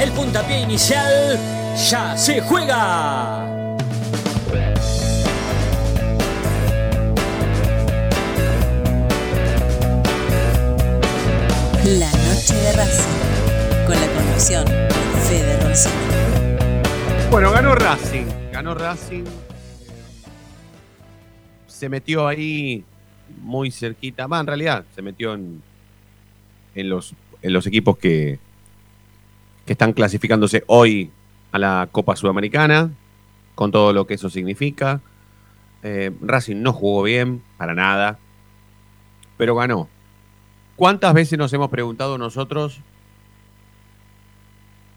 el puntapié inicial ya se juega. La noche de Racing, con la conducción de Fede. Bueno, ganó Racing. Ganó Racing. Se metió ahí muy cerquita. Más en realidad, se metió en, en, los, en los equipos que, que están clasificándose hoy a la Copa Sudamericana, con todo lo que eso significa. Eh, Racing no jugó bien, para nada, pero ganó. ¿Cuántas veces nos hemos preguntado nosotros?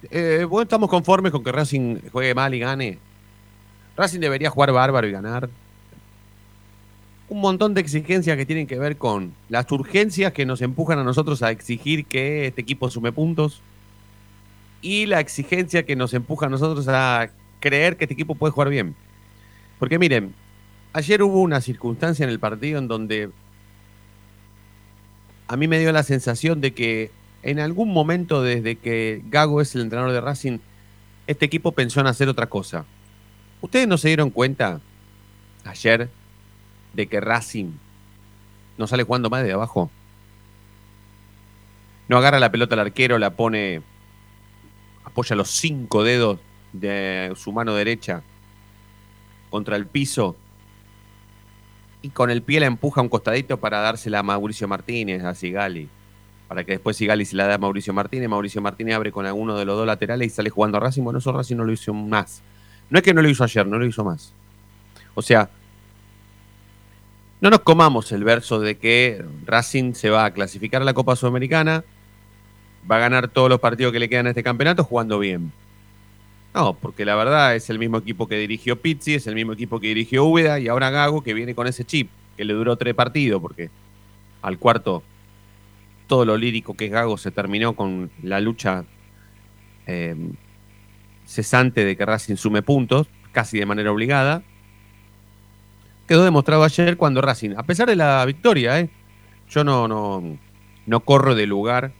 Eh, bueno, estamos conformes con que Racing juegue mal y gane. Racing debería jugar bárbaro y ganar. Un montón de exigencias que tienen que ver con las urgencias que nos empujan a nosotros a exigir que este equipo sume puntos y la exigencia que nos empuja a nosotros a creer que este equipo puede jugar bien. Porque miren, ayer hubo una circunstancia en el partido en donde a mí me dio la sensación de que en algún momento desde que Gago es el entrenador de Racing, este equipo pensó en hacer otra cosa. ¿Ustedes no se dieron cuenta ayer de que Racing no sale jugando más de abajo? No agarra la pelota al arquero, la pone, apoya los cinco dedos de su mano derecha contra el piso y con el pie la empuja a un costadito para dársela a Mauricio Martínez, a Sigali. Para que después Sigali se la da a Mauricio Martínez. Mauricio Martínez abre con alguno de los dos laterales y sale jugando a Racing. Bueno, eso Racing no lo hizo más. No es que no lo hizo ayer, no lo hizo más. O sea, no nos comamos el verso de que Racing se va a clasificar a la Copa Sudamericana, va a ganar todos los partidos que le quedan a este campeonato jugando bien. No, porque la verdad es el mismo equipo que dirigió Pizzi, es el mismo equipo que dirigió Úbeda y ahora Gago que viene con ese chip, que le duró tres partidos, porque al cuarto todo lo lírico que es Gago se terminó con la lucha eh, cesante de que Racing sume puntos, casi de manera obligada. Quedó demostrado ayer cuando Racing, a pesar de la victoria, ¿eh? yo no, no, no corro de lugar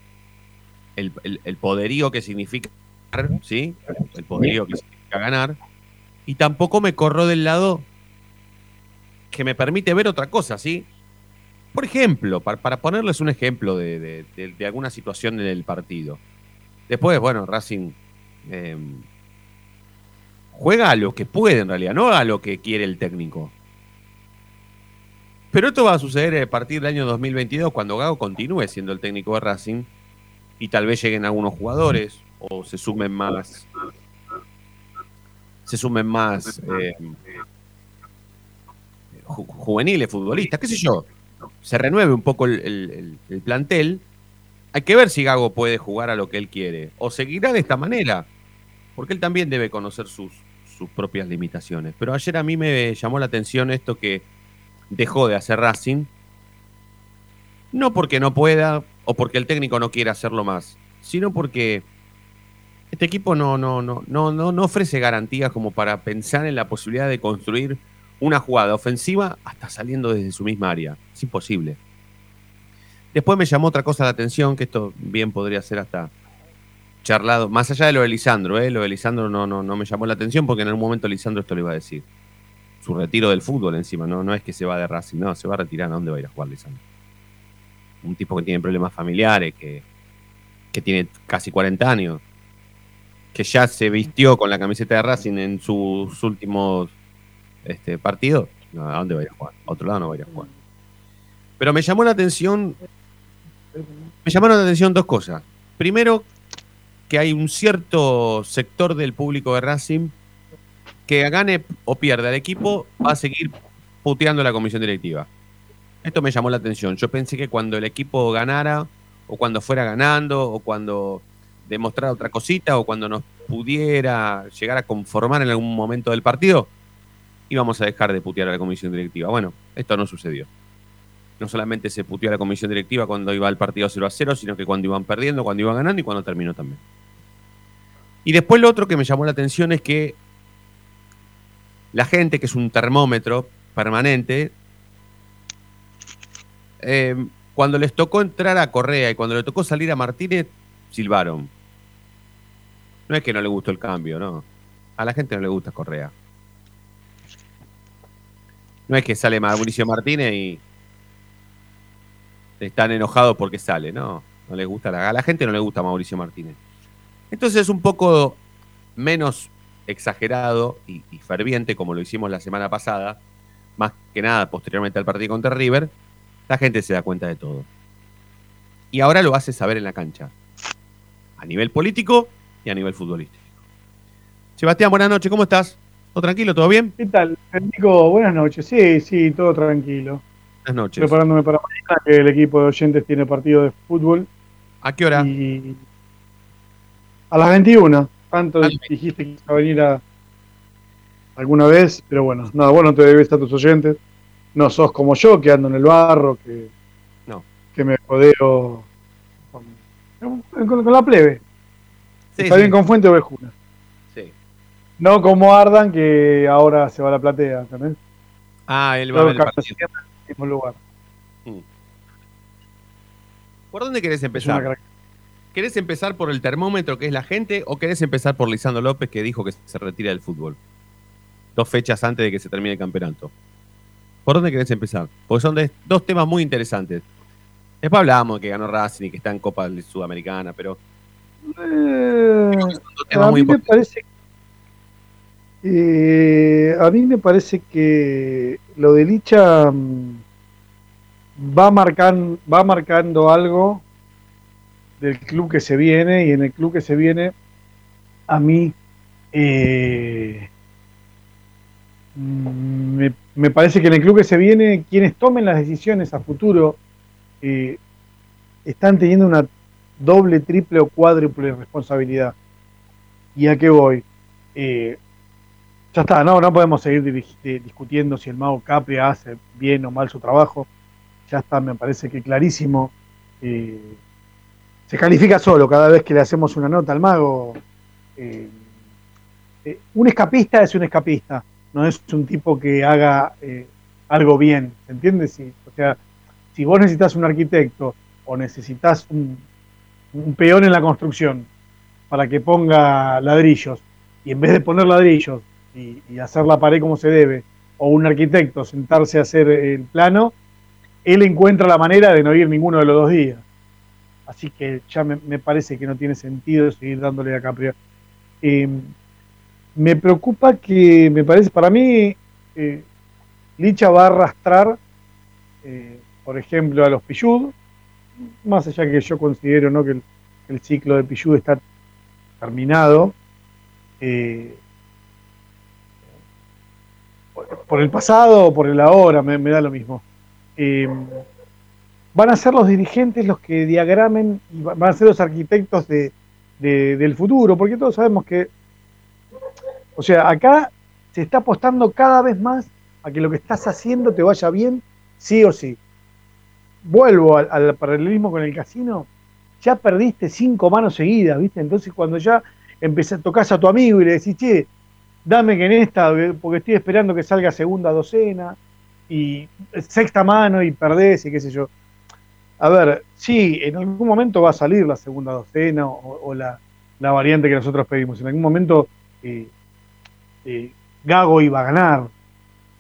el, el poderío que significa ¿sí? El poderío que significa ganar. Y tampoco me corro del lado que me permite ver otra cosa, ¿sí? Por ejemplo, para, ponerles un ejemplo de, alguna situación en el partido. Después, bueno, Racing em, juega a lo que puede en realidad, no a lo que quiere el técnico. Pero esto va a suceder a partir del año 2022, cuando Gago continúe siendo el técnico de Racing y tal vez lleguen algunos jugadores o se sumen más se sumen más eh, juveniles, futbolistas, qué sé yo, se renueve un poco el, plantel, hay que ver si Gago puede jugar a lo que él quiere o seguirá de esta manera, porque él también debe conocer sus, sus propias limitaciones. Pero ayer a mí me llamó la atención esto que dejó de hacer Racing, no porque no pueda o porque el técnico no quiera hacerlo más, sino porque este equipo no, no, no, no, no, ofrece garantías como para pensar en la posibilidad de construir una jugada ofensiva hasta saliendo desde su misma área. Es imposible. Después me llamó otra cosa la atención, que esto bien podría ser hasta charlado, más allá de lo de Lisandro, ¿eh? lo de Lisandro no, no, no me llamó la atención porque en algún momento Lisandro esto le iba a decir. Su retiro del fútbol encima, no, no es que se va de Racing, no, se va a retirar, ¿a dónde va a ir a jugar Lisandro? Un tipo que tiene problemas familiares, que, que tiene casi 40 años, que ya se vistió con la camiseta de Racing en sus últimos este, partidos, ¿a dónde va a jugar? A otro lado no va a ir a jugar. Pero me llamó la atención, me llamaron la atención dos cosas. Primero, que hay un cierto sector del público de Racing que gane o pierda el equipo va a seguir puteando la comisión directiva. Esto me llamó la atención. Yo pensé que cuando el equipo ganara, o cuando fuera ganando, o cuando demostrar otra cosita o cuando nos pudiera llegar a conformar en algún momento del partido, íbamos a dejar de putear a la comisión directiva. Bueno, esto no sucedió. No solamente se puteó a la comisión directiva cuando iba el partido 0 a 0, sino que cuando iban perdiendo, cuando iban ganando y cuando terminó también. Y después lo otro que me llamó la atención es que la gente, que es un termómetro permanente, eh, cuando les tocó entrar a Correa y cuando le tocó salir a Martínez, silbaron. No es que no le gustó el cambio, no. A la gente no le gusta Correa. No es que sale Mauricio Martínez y están enojados porque sale, no. No les gusta la, a la gente no le gusta Mauricio Martínez. Entonces es un poco menos exagerado y, ferviente como lo hicimos la semana pasada, más que nada posteriormente al partido contra River, la gente se da cuenta de todo. Y ahora lo hace saber en la cancha, a nivel político y a nivel futbolístico. Sebastián, buenas noches, ¿cómo estás? ¿Todo tranquilo? ¿Todo bien? ¿Qué tal, Nico? Buenas noches. Sí, sí, todo tranquilo. Buenas noches. Preparándome para mañana, que el equipo de oyentes tiene partido de fútbol. ¿A qué hora? Y a las 21. Tanto dijiste que iba a venir a alguna vez, pero bueno, nada, bueno, te debes a tus oyentes. No sos como yo, que ando en el barro, que, no. que me rodeo con, con, con la plebe. Sí, Está sí. bien con Fuente Ovejuna. Sí. No como Ardan, que ahora se va a la platea, ¿entendés? Ah, él va a ver el partido. en el mismo lugar. ¿Por dónde querés empezar? ¿Querés empezar por el termómetro que es la gente o querés empezar por Lisandro López que dijo que se retira del fútbol? Dos fechas antes de que se termine el campeonato. ¿Por dónde querés empezar? Porque son de- dos temas muy interesantes. Después hablábamos de que ganó Racing y que está en Copa Sudamericana, pero Eh, son dos temas a muy mí me parece eh, a mí me parece que lo de Licha mm, va marcando va marcando algo del club que se viene y en el club que se viene a mí eh, me, me parece que en el club que se viene quienes tomen las decisiones a futuro eh, están teniendo una doble, triple o cuádruple responsabilidad. ¿Y a qué voy? Eh, ya está, no, no podemos seguir discutiendo si el mago Capria hace bien o mal su trabajo. Ya está, me parece que clarísimo. Eh, se califica solo cada vez que le hacemos una nota al mago. Un escapista es un escapista, no es un tipo que haga eh, algo bien, ¿se entiende? Si, o sea, si vos necesitas un arquitecto o necesitas un, peón en la construcción para que ponga ladrillos y en vez de poner ladrillos y, y hacer la pared como se debe, o un arquitecto sentarse a hacer el plano, él encuentra la manera de no ir ninguno de los dos días. Así que ya me, parece que no tiene sentido seguir dándole a Capria. Eh, me preocupa que, me parece, para mí, eh, Licha va a arrastrar, eh, por ejemplo, a los Pillud, más allá que yo considero ¿no? que el, ciclo de Pillud está terminado, eh, por, el pasado o por el ahora, me, da lo mismo. Van a ser los dirigentes los que diagramen y va- van a ser los arquitectos de, de- del futuro, porque todos sabemos que, o sea, acá se está apostando cada vez más a que lo que estás haciendo te vaya bien, sí o sí. Vuelvo al, al paralelismo con el casino, ya perdiste cinco manos seguidas, ¿viste? Entonces cuando ya empezás, tocas a tu amigo y le decís, che, dame que en esta, porque estoy esperando que salga segunda docena, y sexta mano y perdés y qué sé yo. A ver, sí, en algún momento va a salir la segunda docena o, o la, la variante que nosotros pedimos. En algún momento eh, eh, Gago iba a ganar,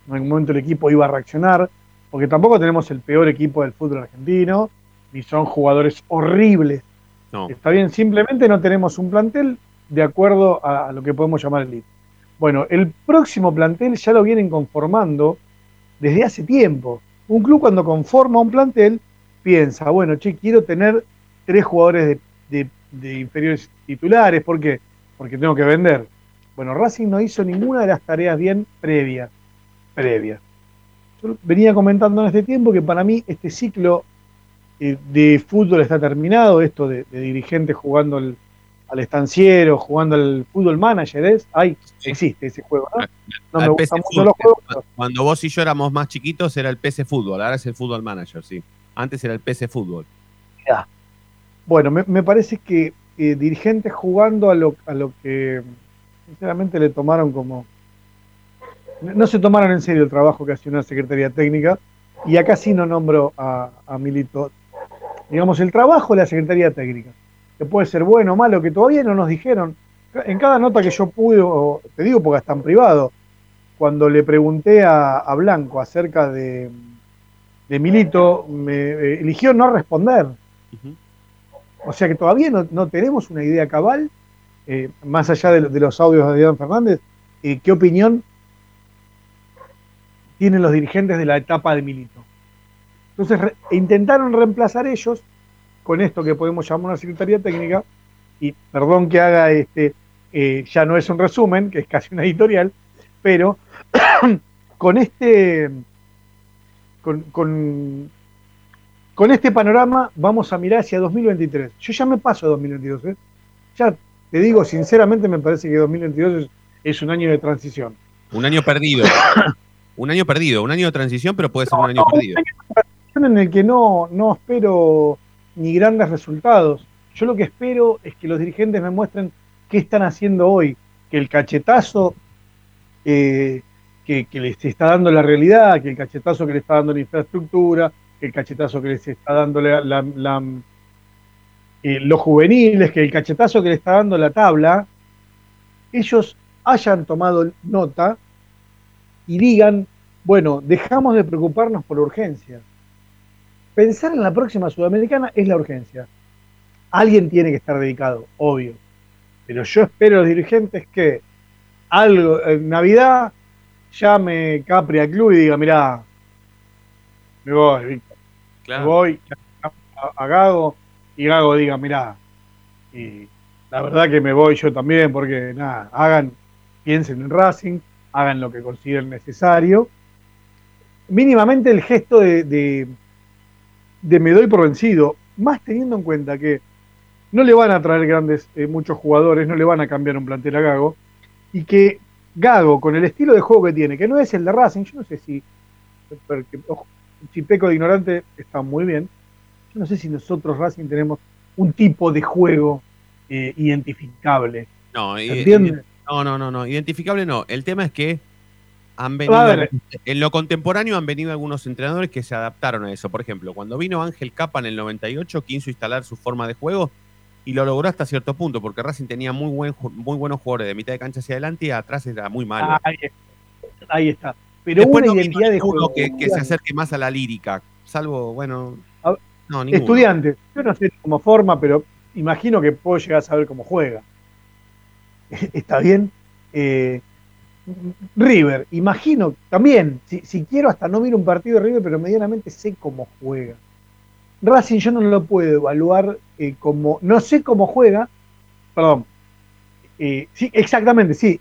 en algún momento el equipo iba a reaccionar, porque tampoco tenemos el peor equipo del fútbol argentino, ni son jugadores horribles. No. Está bien, simplemente no tenemos un plantel de acuerdo a, a lo que podemos llamar elite. Bueno, el próximo plantel ya lo vienen conformando desde hace tiempo. Un club cuando conforma un plantel piensa, bueno, che, quiero tener tres jugadores de, de- de inferiores titulares, ¿por qué? Porque tengo que vender. Bueno, Racing no hizo ninguna de las tareas bien previas. Previas. Yo venía comentando en este tiempo que para mí este ciclo eh, de fútbol está terminado, esto de, de dirigentes jugando el, al estanciero, jugando al fútbol manager, ¿es? Ay, existe ese juego, ¿no? No me Al gustan PC mucho los juegos. Cuando vos y yo éramos más chiquitos era el PC Fútbol, ahora es el Fútbol Manager, sí. Antes era el PC Fútbol. Bueno, me, me parece que eh, dirigentes jugando a lo, a lo que sinceramente le tomaron como... No se tomaron en serio el trabajo que hacía una Secretaría Técnica y acá sí no nombro a, a Milito. Digamos, el trabajo de la Secretaría Técnica, que puede ser bueno o malo, que todavía no nos dijeron. En cada nota que yo pude, o te digo porque está en privado, cuando le pregunté a, a Blanco acerca de, de Milito, me eh, eligió no responder. O sea que todavía no, no tenemos una idea cabal, eh, más allá de, de los audios de Adrián Fernández, eh, qué opinión tienen los dirigentes de la etapa de Milito. Entonces intentaron reemplazar ellos con esto que podemos llamar una secretaría técnica, y perdón que haga este, eh, ya no es un resumen, que es casi una editorial, pero con este, con, con, con este panorama vamos a mirar hacia 2023. Yo ya me paso a 2022. ¿eh? Ya te digo, sinceramente, me parece que 2022 es, es un año de transición. Un año perdido. un año perdido, un año de transición, pero puede ser un año perdido. en el que no, no espero ni grandes resultados. Yo lo que espero es que los dirigentes me muestren qué están haciendo hoy, que el cachetazo eh, que, que les está dando la realidad, que el cachetazo que le está dando la infraestructura, que el cachetazo que les está dando la, la- la- eh, los juveniles, que el cachetazo que le está dando la tabla, ellos hayan tomado nota y digan, bueno, dejamos de preocuparnos por la urgencia. Pensar en la próxima Sudamericana es la urgencia. Alguien tiene que estar dedicado, obvio. Pero yo espero a los dirigentes que algo, en Navidad llame Capri al club y diga, mirá, me voy, Víctor, me voy a, a Gago y Gago diga, mirá, y la verdad que me voy yo también porque nada, hagan, piensen en Racing, hagan lo que consideren necesario. Mínimamente el gesto de, de, me doy por vencido, más teniendo en cuenta que no le van a traer grandes, eh, muchos jugadores, no le van a cambiar un plantel a Gago, y que Gago, con el estilo de juego que tiene, que no es el de Racing, yo no sé si, porque, ojo, si peco de ignorante está muy bien, no sé si nosotros Racing tenemos un tipo de juego eh, identificable. No, no, no, no, no. Identificable no. El tema es que han venido. A. En lo contemporáneo han venido algunos entrenadores que se adaptaron a eso. Por ejemplo, cuando vino Ángel Capa en el 98, quiso instalar su forma de juego y lo logró hasta cierto punto, porque Racing tenía muy, buen, muy buenos jugadores de mitad de cancha hacia adelante y atrás era muy malo. Ahí, ahí está. Pero Después una no identidad de juego. que, que se acerque más a la lírica, salvo, bueno, A no, ninguno. Estudiante. Yo no sé cómo forma, pero imagino que puedo llegar a saber cómo juega. ¿Está bien? Eh, River, imagino también, si, si quiero hasta no miro un partido de River, pero medianamente sé cómo juega. Racing yo no lo puedo evaluar eh, como, no sé cómo juega, perdón, eh, sí, exactamente, sí,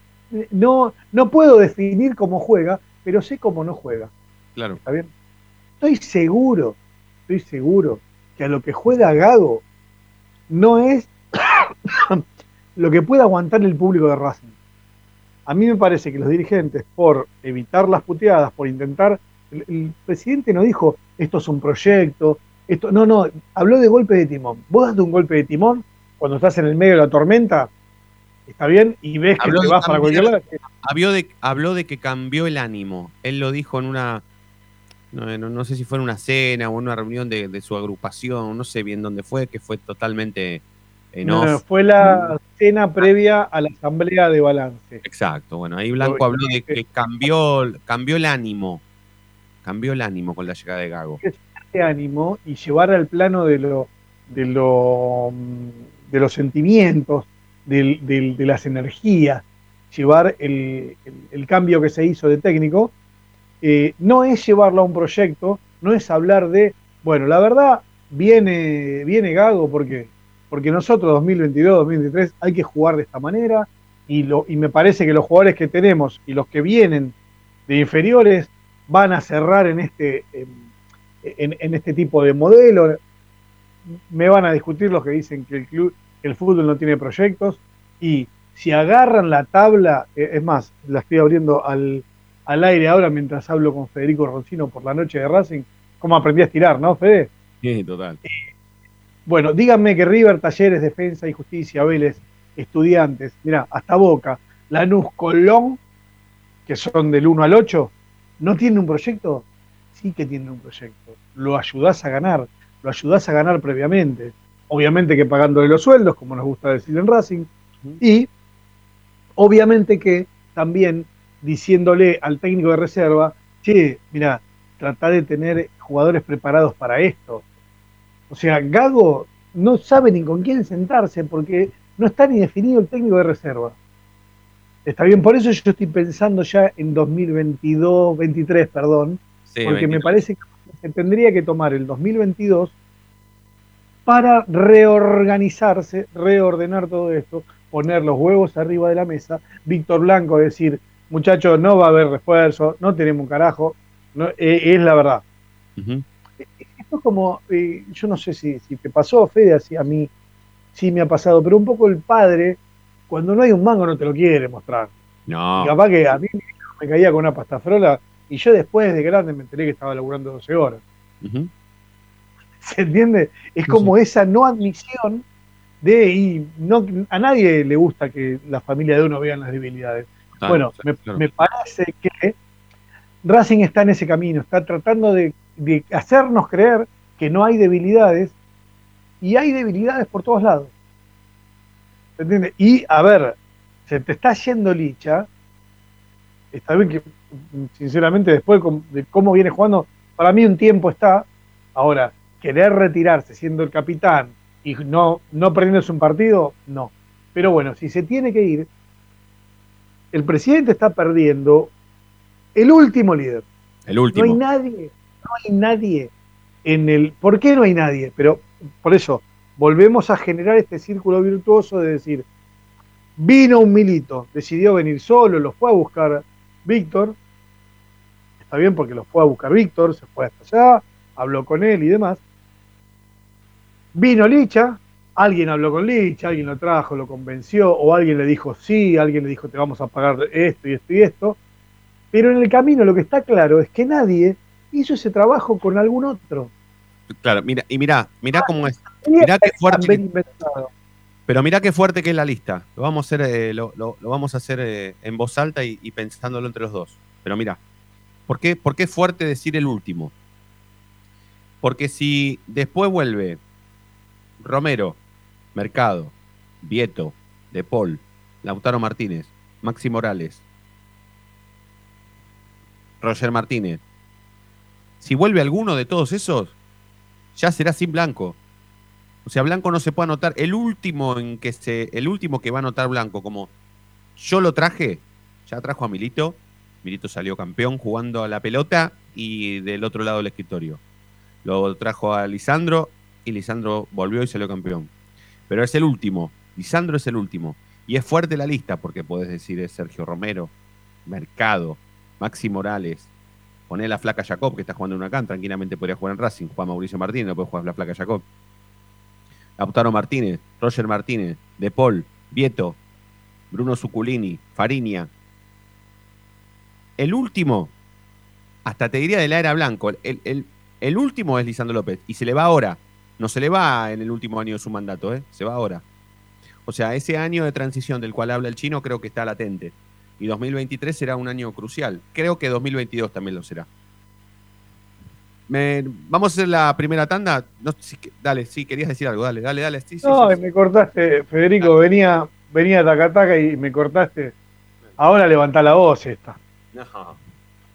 no, no puedo definir cómo juega, pero sé cómo no juega. Claro. ¿Está bien? Estoy seguro, estoy seguro que a lo que juega Gago no es lo que puede aguantar el público de Racing. A mí me parece que los dirigentes, por evitar las puteadas, por intentar. El, el presidente no dijo esto es un proyecto, esto. No, no, habló de golpe de timón. Vos das un golpe de timón cuando estás en el medio de la tormenta, ¿está bien? Y ves que te vas para cualquier lado. Habló de, habló de que cambió el ánimo. Él lo dijo en una. No, no- no sé si fue en una cena o en una reunión de, de su agrupación, no sé bien dónde fue, que fue totalmente en No, off. fue la cena previa a la asamblea de balance. Exacto, bueno, ahí Blanco habló de que cambió, cambió el ánimo. Cambió el ánimo con la llegada de Gago. de ánimo y llevar al plano de lo de lo de los sentimientos, del- de las energías, llevar el, el- el cambio que se hizo de técnico, eh, no es llevarlo a un proyecto, no es hablar de, bueno, la verdad, viene, viene Gago porque, porque nosotros 2022, 2023 hay que jugar de esta manera y, lo, y me parece que los jugadores que tenemos y los que vienen de inferiores van a cerrar en este, en este tipo de modelo. Me van a discutir los que dicen que el club, que el fútbol no tiene proyectos y si agarran la tabla, eh, es más, la estoy abriendo al, al aire ahora mientras hablo con Federico Roncino por la noche de Racing, como aprendí a estirar, ¿no, Fede? Sí, total. Bueno, díganme que River, Talleres, Defensa y Justicia, Vélez, Estudiantes, mira, hasta Boca, Lanús, Colón, que son del 1 al 8, ¿no tienen un proyecto? Sí que tienen un proyecto. Lo ayudás a ganar, lo ayudás a ganar previamente. Obviamente que pagándole los sueldos, como nos gusta decir en Racing, y obviamente que también diciéndole al técnico de reserva, che, mira, trata de tener jugadores preparados para esto. O sea, Gago no sabe ni con quién sentarse porque no está ni definido el técnico de reserva. Está bien, por eso yo estoy pensando ya en 2022, 23, perdón, Sí, porque me 23. parece que se tendría que tomar el 2022 para reorganizarse, reordenar todo esto, poner los huevos arriba de la mesa, Víctor Blanco decir, muchachos, no va a haber refuerzo, no tenemos un carajo, no, eh, es la verdad. Esto es como, eh, yo no sé si, si te pasó, Fede, así a mí sí me ha pasado, pero un poco el padre, cuando no hay un mango no te lo quiere mostrar. No. Y capaz que a mí me caía con una pastafrola y yo después de grande me enteré que estaba laburando 12 horas. ¿Se entiende? Es Sí, como esa no admisión de, y no, a nadie le gusta que la familia de uno vean las debilidades. Claro, bueno, claro, me, parece que Racing está en ese camino, está tratando de, de hacernos creer que no hay debilidades y hay debilidades por todos lados. ¿Se entiende? Y a ver, se te está yendo Licha, está bien que, sinceramente, después de cómo viene jugando, para mí un tiempo está. Ahora, querer retirarse siendo el capitán y no, no perdiéndose un partido, no. Pero bueno, si se tiene que ir, el presidente está perdiendo el último líder. El No hay último. nadie, no hay nadie en el. ¿Por qué no hay nadie? Pero por eso, volvemos a generar este círculo virtuoso de decir, vino un milito, decidió venir solo, lo fue a buscar Víctor, está bien porque lo fue a buscar Víctor, se fue hasta allá, habló con él y demás. Vino Licha, alguien habló con Licha, alguien lo trajo, lo convenció, o alguien le dijo sí, alguien le dijo te vamos a pagar esto y esto y esto. Pero en el camino lo que está claro es que nadie hizo ese trabajo con algún otro. Claro, mira, y mira, mira cómo es. Mirá qué fuerte que-. Pero mira qué fuerte que es la lista. Lo vamos a hacer, eh, lo, lo- lo vamos a hacer eh, en voz alta y, y pensándolo entre los dos. Pero mira, ¿por qué, ¿por qué es fuerte decir el último? Porque si después vuelve Romero, Mercado, Vieto, De Paul, Lautaro Martínez, Maxi Morales, Roger Martínez, si vuelve alguno de todos esos, ya será sin Blanco. O sea, Blanco no se puede anotar. El último en que se. El último que va a anotar Blanco, como yo lo traje, ya trajo a Milito. Milito salió campeón jugando a la pelota y del otro lado del escritorio. Lo trajo a Lisandro y Lisandro volvió y salió campeón. Pero es el último. Lisandro es el último. Y es fuerte la lista porque podés decir es Sergio Romero, Mercado, Maxi Morales. Poné la flaca Jacob, que está jugando en una can, tranquilamente podría jugar en Racing. Juega Mauricio Martínez, no puede jugar la flaca Jacob. Lautaro Martínez, Roger Martínez, De Paul, Vieto, Bruno Zuculini, Fariña. El último, hasta te diría de la era blanco, el, el- el último es Lisandro López y se le va ahora. No se le va en el último año de su mandato, ¿eh? se va ahora. O sea, ese año de transición del cual habla el chino creo que está latente. Y 2023 será un año crucial. Creo que 2022 también lo será. Me- vamos a hacer la primera tanda. No, sí que- dale, sí, querías decir algo. Dale, dale, dale. Sí, No, sí, me cortaste, Federico, venía, venía taca taca y me cortaste. Ahora levantá la voz esta. No,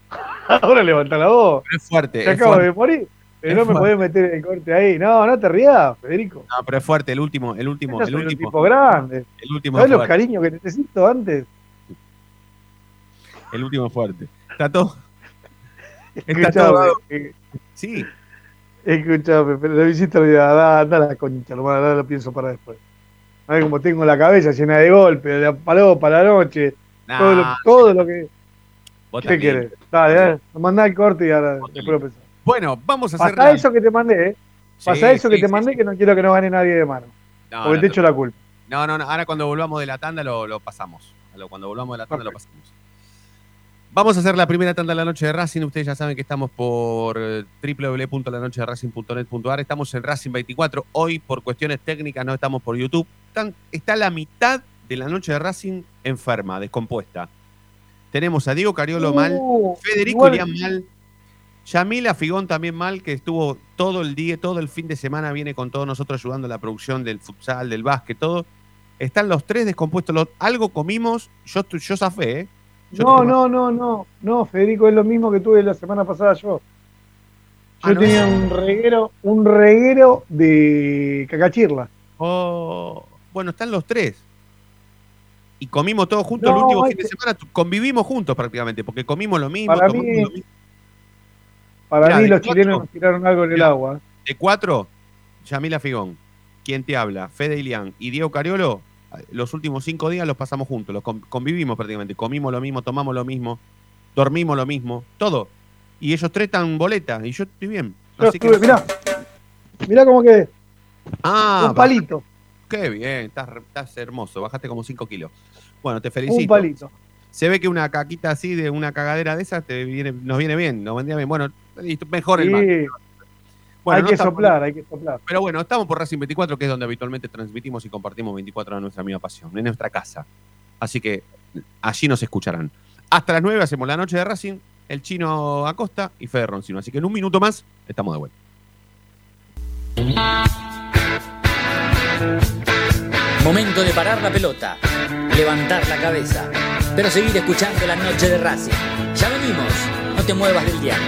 Ahora levantá la voz. pero es fuerte. Te acabo de morir. Pero Es no me fuerte. podés meter el corte ahí. No, no te rías, Federico. No, pero es fuerte. El último, el último, Yo el último. tipo grande. El último ¿Sabes es los cariños que necesito antes? El último es fuerte. Está todo. Está Escuchame, todo. eh, Sí, escuchame, pero lo hiciste olvidar. Anda, la concha, lo, lo, lo pienso para después. A ver cómo tengo la cabeza llena de golpes, de la palopa, la noche, todo, lo, todo lo que. vos ¿Qué también. querés? Dale, dale, mandá el corte y ahora después lo pensás. Bueno, vamos a hacer. Pasa la- eso que te mandé, ¿eh? Sí, Pasa eso que te mandé que no quiero que no gane nadie de mano. No, porque no, te echo la culpa. no, no, no, ahora cuando volvamos de la tanda lo, lo pasamos. Cuando volvamos de la tanda lo pasamos. Vamos a hacer la primera tanda de la noche de Racing. Ustedes ya saben que estamos por eh, www.lanochederacing.net.ar. Estamos en Racing 24. Hoy, por cuestiones técnicas, no estamos por YouTube. Están- está la mitad de la noche de Racing enferma, descompuesta. Tenemos a Diego Cariolo mal, Uh, Federico igual- Ilián mal, Yamila Figón también mal, que estuvo todo el día, todo el fin de semana, viene con todos nosotros ayudando a la producción del futsal, del básquet, todo. Están los tres descompuestos. Los- algo comimos, yo, yo zafé, ¿eh? Yo No, no, no, no, no, Federico, es lo mismo que tuve la semana pasada yo. Yo Ah, ¿no? tenía un reguero, un reguero de cacachirla. Oh, bueno, están los tres. Y comimos todos juntos No, el último fin de que- semana. Convivimos juntos prácticamente, porque comimos lo mismo. Para tomamos mí- lo mismo. Para Mirá, mí los cuatro- chilenos nos tiraron algo en el agua. De cuatro, Yamila Figón, quien te habla, Fede Ilián y Diego Cariolo, los últimos cinco días los pasamos juntos, los con- convivimos prácticamente, comimos lo mismo, tomamos lo mismo, dormimos lo mismo, todo. Y ellos tres están boleta y yo estoy bien. Así que- estuve, mirá, mirá cómo quedé, Ah, un palito, qué bien, estás, estás hermoso, bajaste como cinco kilos. Bueno, te felicito. un palito. Se ve que una caquita así, de una cagadera de esas, te viene, nos viene bien, nos vendría bien. Bueno, mejor el. Bueno, hay no que estamos- soplar, hay que soplar. Pero bueno, estamos por Racing 24, que es donde habitualmente transmitimos y compartimos 24 horas nuestra misma pasión, en nuestra casa. Así que allí nos escucharán. Hasta las 9 hacemos la noche de Racing, el chino Acosta y Fede Roncino. Así que en un minuto más estamos de vuelta. Momento de parar la pelota, levantar la cabeza, pero seguir escuchando la noche de Racing. Ya venimos, no te muevas del diario.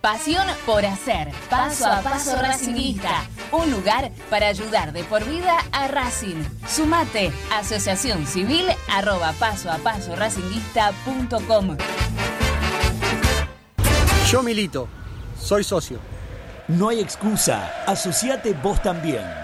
Pasión por hacer. Paso a paso racinguista. un lugar para ayudar de por vida a Racing. Sumate, asociación civil arroba paso a paso racinguista.com. Yo milito, soy socio. No hay excusa, asociate vos también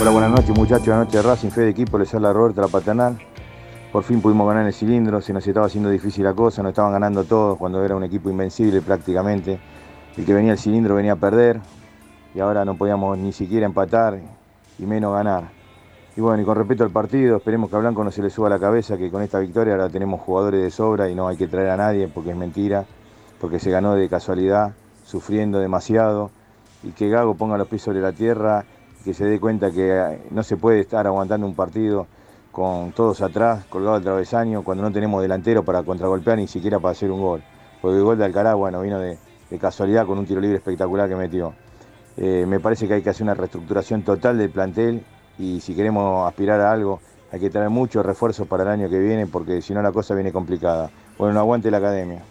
Hola, buenas noches muchachos, la noche de Racing, fe de equipo, les habla Roberto La Patanal. Por fin pudimos ganar el cilindro, se nos estaba haciendo difícil la cosa, nos estaban ganando todos cuando era un equipo invencible prácticamente. El que venía el cilindro venía a perder y ahora no podíamos ni siquiera empatar y menos ganar. Y bueno, y con respecto al partido, esperemos que a Blanco no se le suba la cabeza, que con esta victoria ahora tenemos jugadores de sobra y no hay que traer a nadie porque es mentira, porque se ganó de casualidad, sufriendo demasiado, y que Gago ponga los pies sobre la tierra, que se dé cuenta que eh, no se puede estar aguantando un partido con todos atrás, colgado al travesaño, cuando no tenemos delantero para contragolpear ni siquiera para hacer un gol. Porque el gol de Alcaraz, bueno, vino de, de casualidad con un tiro libre espectacular que metió. Eh, me parece que hay que hacer una reestructuración total del plantel y si queremos aspirar a algo hay que traer muchos refuerzos para el año que viene porque si no la cosa viene complicada. Bueno, no aguante la academia.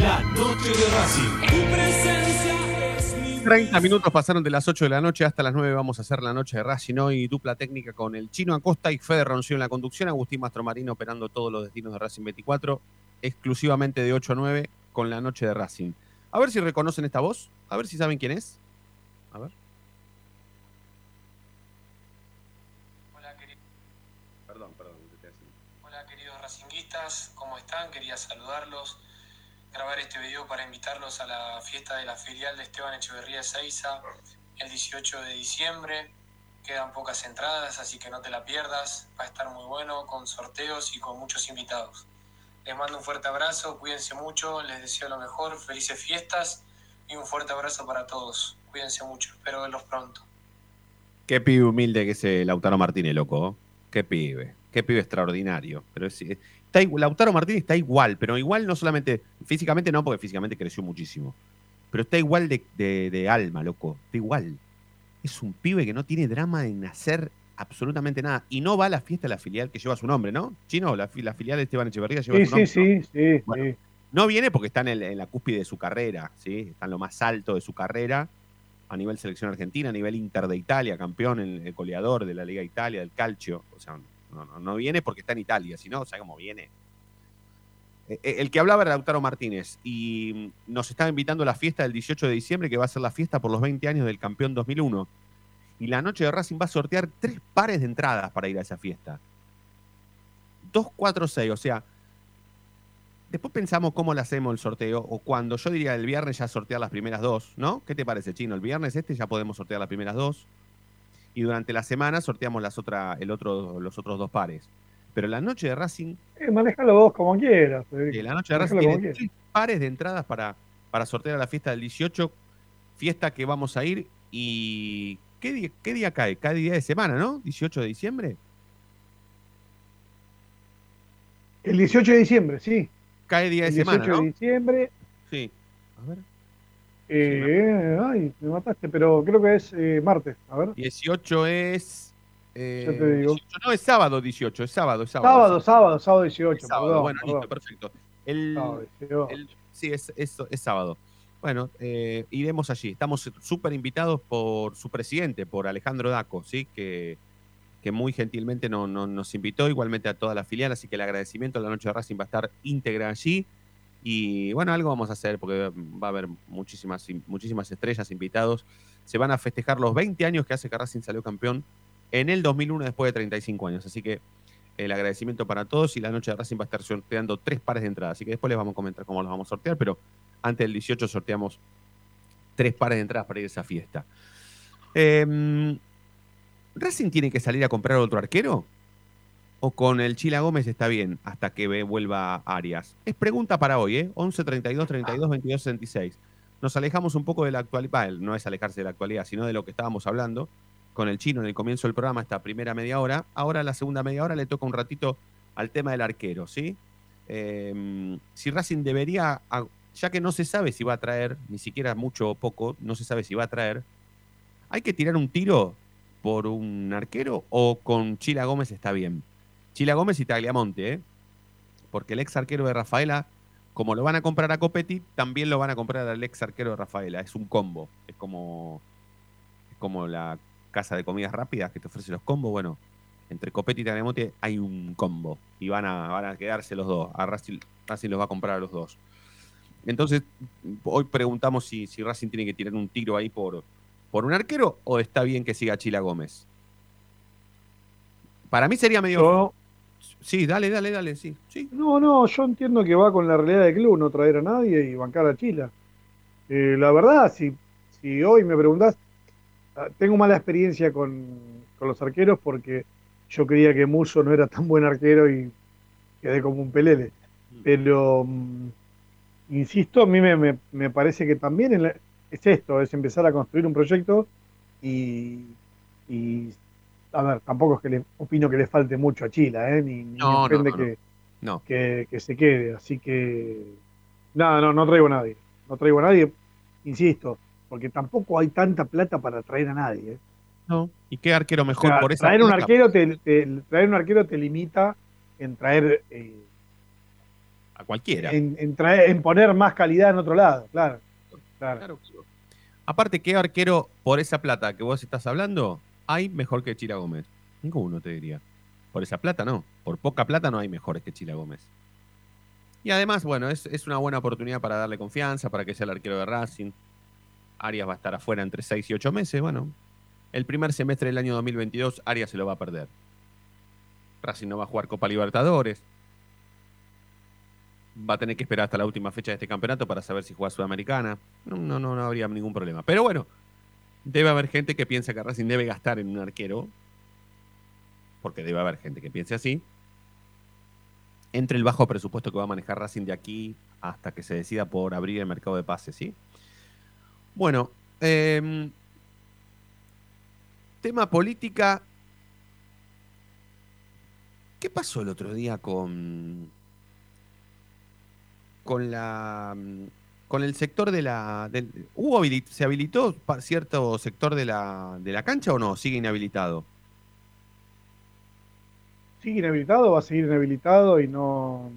La noche de Racing. 30 minutos pasaron de las 8 de la noche hasta las 9. Vamos a hacer la noche de Racing hoy. Dupla técnica con el Chino Acosta y Fede Roncio en la conducción. Agustín Mastromarino operando todos los destinos de Racing 24. Exclusivamente de 8 a 9 con la noche de Racing. A ver si reconocen esta voz. A ver si saben quién es. A ver. Hola, querido. Perdón, perdón. Hola queridos racinguistas, ¿cómo están? Quería saludarlos, grabar este video para invitarlos a la fiesta de la filial de Esteban Echeverría Seiza el 18 de diciembre. Quedan pocas entradas, así que no te la pierdas. Va a estar muy bueno con sorteos y con muchos invitados. Les mando un fuerte abrazo, cuídense mucho, les deseo lo mejor, felices fiestas y un fuerte abrazo para todos. Cuídense mucho, espero verlos pronto. Qué pibe humilde que es eh, Lautaro Martínez, loco. Qué pibe. Qué pibe extraordinario. Pero es- eh, está igual- Lautaro Martínez está igual, pero igual no solamente físicamente, no, porque físicamente creció muchísimo. Pero está igual de, de- de alma, loco. Está igual. Es un pibe que no tiene drama en hacer absolutamente nada. Y no va a la fiesta de la filial que lleva su nombre, ¿no? Chino, la, la filial de Esteban Echeverría lleva Sí, su nombre. sí, ¿no? sí, sí, Bueno, sí. No viene porque está en, el- en la cúspide de su carrera, ¿sí? Está en lo más alto de su carrera a nivel selección argentina, a nivel Inter de Italia, campeón, en el goleador de la Liga Italia, del Calcio. O sea, no, no- no viene porque está en Italia, si no, o sea, viene. Eh, eh, El que hablaba era Lautaro Martínez y mm, nos estaba invitando a la fiesta del 18 de diciembre, que va a ser la fiesta por los 20 años del campeón 2001. Y la noche de Racing va a sortear tres pares de entradas para ir a esa fiesta. 2, 4, 6, o sea, Después pensamos cómo le hacemos el sorteo o cuando yo diría el viernes ya sortear las primeras dos, ¿no? ¿Qué te parece, Chino? El viernes este ya podemos sortear las primeras dos y durante la semana sorteamos las otra, el otro, los otros dos pares. Pero la noche de Racing, Eh, manejalo vos como quieras. Eh, la noche de Racing tiene tres pares de entradas para, para sortear a la fiesta del 18, fiesta que vamos a ir y ¿qué día, qué día cae? Cada día de semana, ¿no? 18 de diciembre. El 18 de diciembre, sí. Cae día de El semana, 18 de ¿no? diciembre. Sí. A ver. Eh, ay, me mataste, pero creo que es eh, martes. A ver. 18 es. eh, Ya te digo. 18, no, es sábado 18, es sábado, es sábado. Sábado, sábado, sábado 18. Es sábado, perdón, bueno, perdón. listo, perfecto. El, Sábado 18. el- sí, es, es, es sábado. Bueno, eh, iremos allí. Estamos súper invitados por su presidente, por Alejandro Daco, ¿sí? que, que muy gentilmente no, no- nos invitó, igualmente a toda la filial, así que el agradecimiento a la noche de Racing va a estar íntegra allí. Y bueno, algo vamos a hacer porque va a haber muchísimas, muchísimas estrellas invitados. Se van a festejar los 20 años que hace que Racing salió campeón en el 2001 después de 35 años. Así que el agradecimiento para todos y la noche de Racing va a estar sorteando tres pares de entradas. Así que después les vamos a comentar cómo los vamos a sortear, pero antes del 18 sorteamos tres pares de entradas para ir a esa fiesta. Em, ¿Racing tiene que salir a comprar otro arquero? ¿O con el Chila Gómez está bien hasta que vuelva Arias? Es pregunta para hoy, ¿eh? 11 32 32 22 66. Nos alejamos un poco de la actualidad, no es alejarse de la actualidad, sino de lo que estábamos hablando con el chino en el comienzo del programa, esta primera media hora. Ahora la segunda media hora le toca un ratito al tema del arquero, ¿sí? Em, si Racing debería, ya que no se sabe si va a traer, ni siquiera mucho o poco, no se sabe si va a traer, ¿hay que tirar un tiro por un arquero o con Chila Gómez está bien? Chila Gómez y Tagliamonte, ¿eh? Porque el ex arquero de Rafaela, como lo van a comprar a Copetti, también lo van a comprar al ex arquero de Rafaela. Es un combo. Es como, es como la casa de comidas rápidas que te ofrece los combos. Bueno, entre Copetti y Tagliamonte hay un combo. Y van a, van a quedarse los dos. A Racing, los va a comprar a los dos. Entonces, hoy preguntamos si, si Racing tiene que tirar un tiro ahí por, por un arquero o está bien que siga Chila Gómez. Para mí sería medio. Sí, dale, dale, dale, sí, sí. No, no, yo entiendo que va con la realidad del club, no traer a nadie y bancar a Chila. Eh, la verdad, si, si hoy me preguntás, ah, tengo mala experiencia con, los arqueros porque yo creía que Muso no era tan buen arquero y quedé como un pelele. Mm. Pero, mm, insisto, a mí me, parece que también es esto, es empezar a construir un proyecto y, y a ver, tampoco es que le opino que le falte mucho a Chila, ¿eh? ni, ni no, que, que, se quede. Así que, nada, no, no traigo a nadie. No traigo a nadie, insisto, porque tampoco hay tanta plata para traer a nadie. ¿eh? No, ¿y qué arquero mejor por esa traer un arquero te, Traer un arquero te limita en traer. Eh, a cualquiera. En, traer, en poner más calidad en otro lado, claro. claro. Aparte, ¿qué arquero por esa plata que vos estás hablando hay mejor que Chila Gómez. Ninguno te diría. Por esa plata no. Por poca plata no hay mejores que Chila Gómez. Y además, bueno, es, una buena oportunidad para darle confianza, para que sea el arquero de Racing. Arias va a estar afuera entre 6 y 8 meses. Bueno, el primer semestre del año 2022, Arias se lo va a perder. Racing no va a jugar Copa Libertadores. Va a tener que esperar hasta la última fecha de este campeonato para saber si juega Sudamericana. No, no, no habría ningún problema. Pero bueno, debe haber gente que piensa que Racing debe gastar en un arquero, porque debe haber gente que piense así, entre el bajo presupuesto que va a manejar Racing de aquí hasta que se decida por abrir el mercado de pases, ¿sí? Bueno, em, tema política. ¿Qué pasó el otro día con, con la con el sector de la. ¿hubo ¿Se habilitó cierto sector de la, de la cancha o no? ¿Sigue inhabilitado? Sigue inhabilitado, va a seguir inhabilitado y no.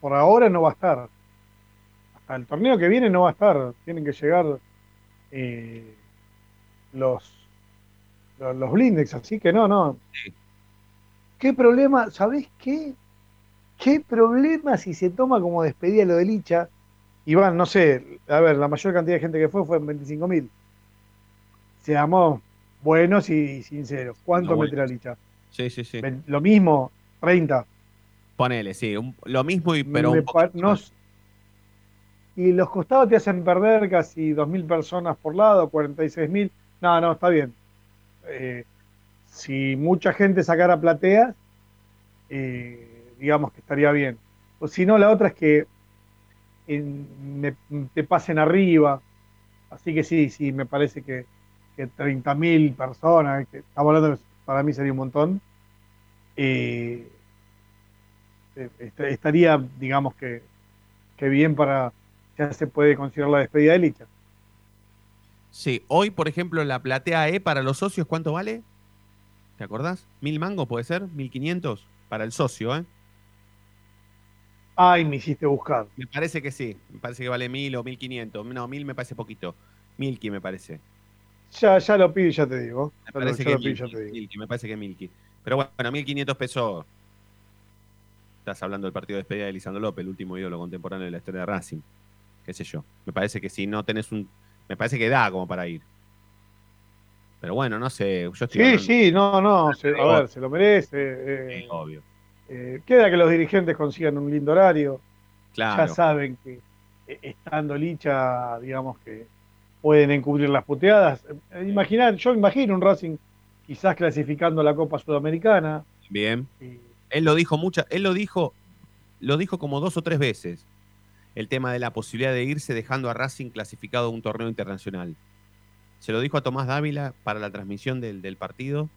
Por ahora no va a estar. Hasta el torneo que viene no va a estar. Tienen que llegar eh, los, los, blindex, así que no, no. ¿Qué problema? ¿Sabés qué? ¿Qué problema si se toma como despedida lo de Licha? Y van, no sé, a ver, la mayor cantidad de gente que fue fue 25.000. Seamos buenos y sinceros. ¿Cuánto meterá Licha? Sí, sí, sí. Lo mismo, 30. Ponele, sí, lo mismo y pero Y los costados te hacen perder casi 2.000 personas por lado, 46.000. No, no, está bien. Eh, si mucha gente sacara plateas, eh, digamos que estaría bien. O si no, la otra es que te pasen arriba. Así que sí, sí, me parece que, que 30.000 personas, que estamos hablando, para mí sería un montón, eh, eh, estaría, digamos que, que bien para, ya se puede considerar la despedida de Licha. Sí, hoy, por ejemplo, la platea E para los socios, ¿cuánto vale? ¿Te acordás? ¿Mil mangos puede ser? ¿Mil quinientos? Para el socio, ¿eh? Ay, me hiciste buscar. Me parece que sí. Me parece que vale mil o mil quinientos. No, mil me parece poquito. Milky me parece. Ya, ya lo pido y ya te digo. Me parece que Milky, me parece que Milky. Pero bueno, mil quinientos pesos. Estás hablando del partido de despedida de Lisandro López, el último ídolo contemporáneo de la historia de Racing. Qué sé yo. Me parece que si no tenés un. Me parece que da como para ir. Pero bueno, no sé. Yo estoy Sí, hablando- sí, no, no, se- a ver, se lo merece. eh, Sí, obvio. Eh, queda que los dirigentes consigan un lindo horario. Claro. Ya saben que eh, estando Licha, digamos que pueden encubrir las puteadas. Eh, Imaginar, yo imagino un Racing quizás clasificando a la Copa Sudamericana. Bien. Él lo dijo muchas, él lo dijo, lo dijo como dos o tres veces. El tema de la posibilidad de irse dejando a Racing clasificado a un torneo internacional. Se lo dijo a Tomás Dávila para la transmisión del, del partido,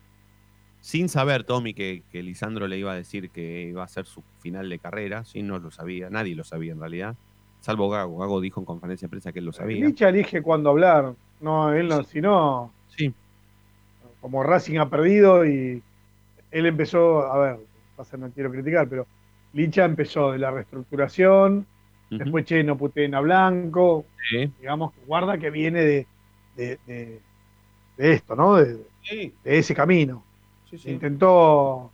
sin saber, Tommy, que, que Lisandro le iba a decir que iba a ser su final de carrera. Sí, no lo sabía, nadie lo sabía en realidad. Salvo Gago. Gago dijo en conferencia de prensa que él lo sabía. Licha elige cuándo hablar. No, él no, si no. Sí. Como Racing ha perdido y él empezó, a ver, pasa, no quiero criticar, pero Licha empezó de la reestructuración, después che, no puteen a Blanco, Sí. digamos, guarda que viene de, de, de- de esto, ¿no? De, de ese camino. Intentó,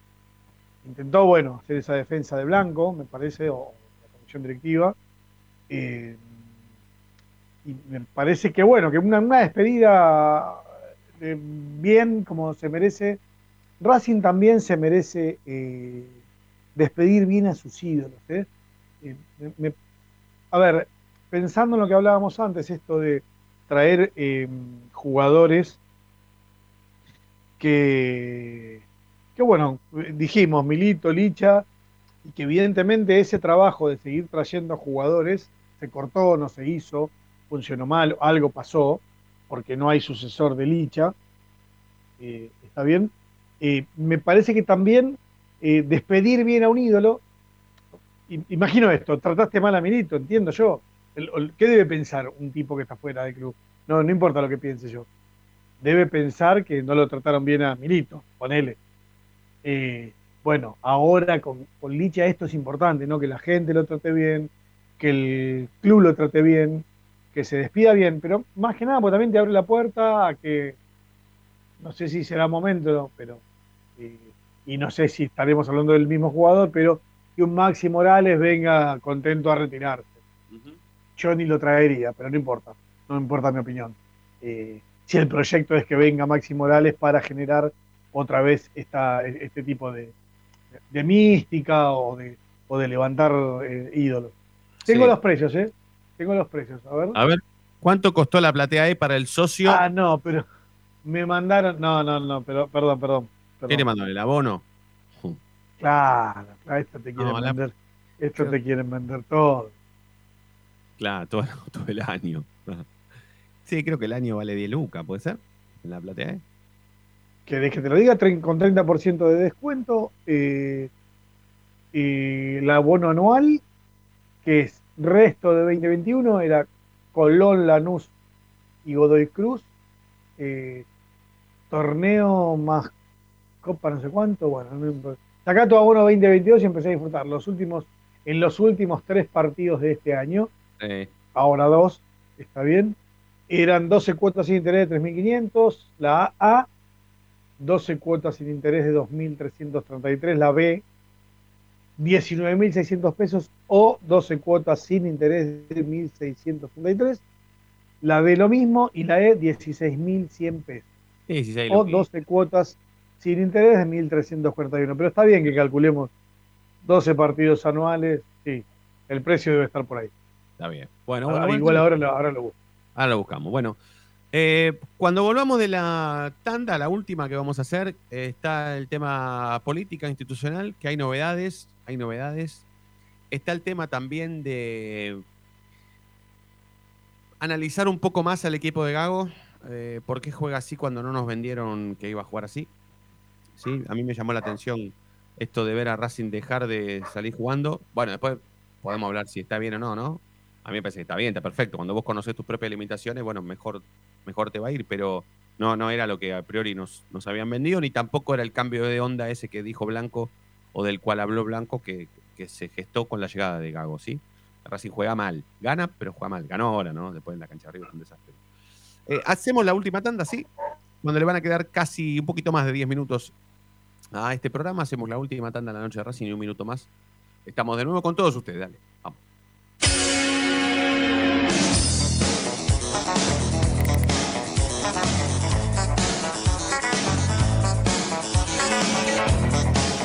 intentó, bueno, hacer esa defensa de Blanco, me parece, o la comisión directiva. Eh, y me parece que, bueno, que una, una despedida bien, como se merece. Racing también se merece eh, despedir bien a sus ídolos. ¿eh? Me- a ver, pensando en lo que hablábamos antes, esto de traer jugadores que, bueno, dijimos, Milito, Licha, y que evidentemente ese trabajo de seguir trayendo jugadores se cortó, no se hizo, funcionó mal, algo pasó, porque no hay sucesor de Licha, eh, ¿está bien? Eh, me parece que también eh, despedir bien a un ídolo, imagino esto, trataste mal a Milito, entiendo yo, ¿qué debe pensar un tipo que está fuera del club? No, no importa lo que piense yo, debe pensar que no lo trataron bien a Milito, ponele. Eh, bueno, ahora con, con Licha esto es importante, ¿no? Que la gente lo trate bien, que el club lo trate bien, que se despida bien, pero más que nada, porque también te abre la puerta a que, no sé si será momento, pero, eh, y no sé si estaremos hablando del mismo jugador, pero que un Maxi Morales venga contento a retirarse. Yo ni lo traería, pero no importa, no importa mi opinión. Eh, si el proyecto es que venga Maxi Morales para generar otra vez esta, este tipo de, de mística o de, o de levantar eh, ídolos. Tengo Sí. los precios, ¿eh? Tengo los precios, a ver. A ver, ¿cuánto costó la platea E para el socio? Ah, no, pero me mandaron. No, no, no, pero perdón, perdón. ¿Qué perdón. le mandó? ¿El abono? Claro, a esto te quieren No, la- vender. Esto te quieren vender todo. Claro, todo, todo el año. Sí, creo que el año vale 10 lucas, ¿puede ser? En la platea E. ¿Querés que te lo diga? Con 30% de descuento. eh, y el abono anual, que es resto de 2021, era Colón, Lanús y Godoy Cruz. eh, torneo más Copa no sé cuánto. Bueno, no importa. Sacá tu abono 2022 y empecé a disfrutar. Los últimos, en los últimos tres partidos de este año, Eh, ahora dos, está bien. Eran 12 cuotas sin interés de 3.500, la A, 12 cuotas sin interés de 2.333, la B, 19.600 pesos o 12 cuotas sin interés de 1.633, la D lo mismo y la E 16.100 pesos. 16 O luquitas. 12 cuotas sin interés de 1.341. Pero está bien que calculemos 12 partidos anuales, sí, el precio debe estar por ahí. Está bien. Bueno, bueno, bueno, igual ahora lo busco. Ahora lo buscamos. Bueno, eh, cuando volvamos de la tanda, la última que vamos a hacer, eh, está el tema política institucional, que hay novedades, hay novedades. Está el tema también de analizar un poco más al equipo de Gago, eh, por qué juega así cuando no nos vendieron que iba a jugar así. ¿Sí? A mí me llamó la atención esto de ver a Racing dejar de salir jugando. Bueno, después podemos hablar si está bien o no, ¿no? A mí me parece que está bien, está perfecto. Cuando vos conoces tus propias limitaciones, bueno, mejor, mejor te va a ir, pero no, no era lo que a priori nos, nos habían vendido, ni tampoco era el cambio de onda ese que dijo Blanco o del cual habló Blanco que, que se gestó con la llegada de Gago, ¿sí? Racing juega mal, gana, pero juega mal. Ganó ahora, ¿no? Después en la cancha de arriba es un desastre. Eh, hacemos la última tanda, ¿sí? Cuando le van a quedar casi un poquito más de 10 minutos a este programa, hacemos la última tanda en la noche de Racing y un minuto más. Estamos de nuevo con todos ustedes, dale. Vamos.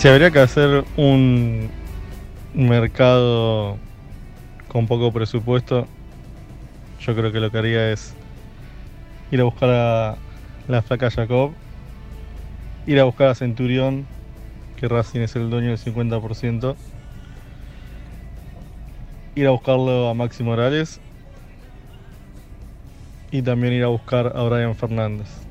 Si habría que hacer un mercado con poco presupuesto, yo creo que lo que haría es ir a buscar a la flaca Jacob, ir a buscar a Centurión, que Racing es el dueño del 50%, ir a buscarlo a Maxi Morales y también ir a buscar a Brian Fernández.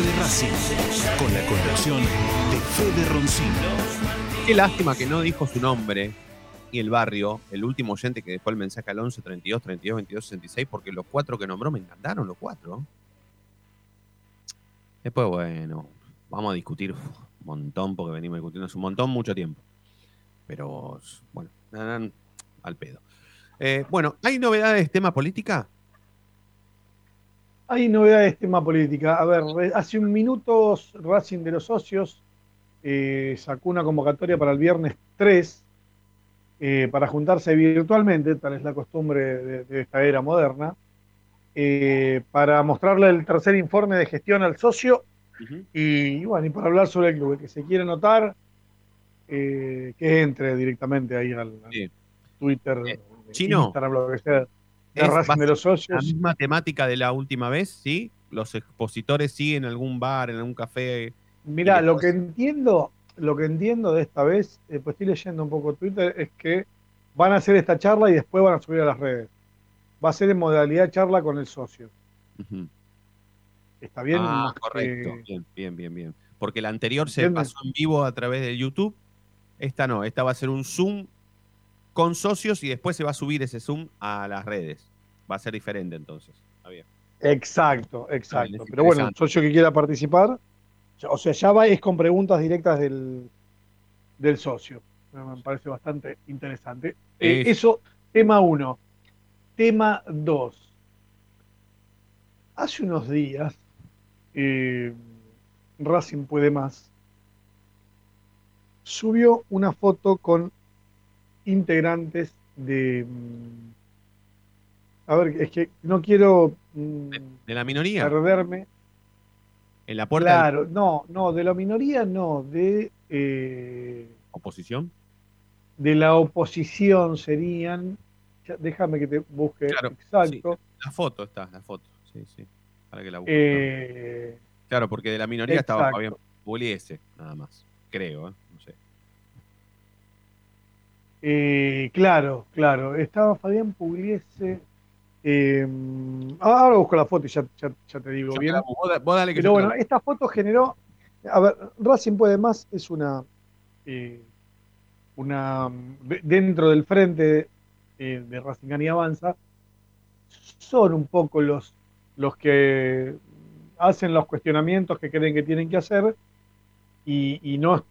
De Racing con la conducción de Fede Roncino. Qué lástima que no dijo su nombre y el barrio, el último oyente que dejó el mensaje al 11 32 32 22 66, porque los cuatro que nombró me encantaron, los cuatro. Después, bueno, vamos a discutir un montón, porque venimos discutiendo hace un montón, mucho tiempo. Pero, bueno, al pedo. Eh, bueno, ¿hay novedades tema política? Hay novedades tema política. A ver, hace un minuto Racing de los Socios eh, sacó una convocatoria para el viernes 3 eh, para juntarse virtualmente, tal es la costumbre de, de esta era moderna, eh, para mostrarle el tercer informe de gestión al socio y, bueno, y para hablar sobre el club. El que se quiere notar, eh, que entre directamente ahí al, al Twitter, Chino, Instagram, lo que sea, de Es de los La Socios. misma temática de la última vez, ¿sí? Los expositores siguen en algún bar, en algún café. Mira, lo que entiendo, lo que entiendo de esta vez, eh, pues estoy leyendo un poco Twitter, es que van a hacer esta charla y después van a subir a las redes. Va a ser en modalidad charla con el socio. Está bien. Ah, más correcto. Bien, bien, bien, bien. Porque la anterior se pasó en vivo a través de YouTube. Esta no, esta va a ser un Zoom con socios y después se va a subir ese Zoom a las redes. Va a ser diferente entonces. Está bien. Exacto, exacto. Bien, Pero bueno, el socio que quiera participar, o sea, ya va es con preguntas directas del, del socio. Me parece bastante interesante. Eh, Es- eso, tema uno. Tema dos. Hace unos días, eh, Racing Puede Más subió una foto con integrantes de... mm, A ver, es que no quiero mm, De la minoría. perderme. En la puerta Claro, no, no, de la minoría no, de, eh, oposición. de la oposición serían, ya, déjame que te busque Claro, exacto, La foto está, la foto. Sí, sí. Para que la busque. eh, Claro, porque de la minoría estaba. Fabián Pugliese, nada más. Creo, ¿eh? Eh, claro, claro, estaba Fabián Pugliese, eh, ahora busco la foto y ya, ya- ya te digo te bien. Vos, vos dale que Pero bueno, la esta foto generó. A ver, Racing Puede Más es una. eh, una de- dentro del frente de Racing Gana y Avanza, son un poco los, los que hacen los cuestionamientos que creen que tienen que hacer y, y no,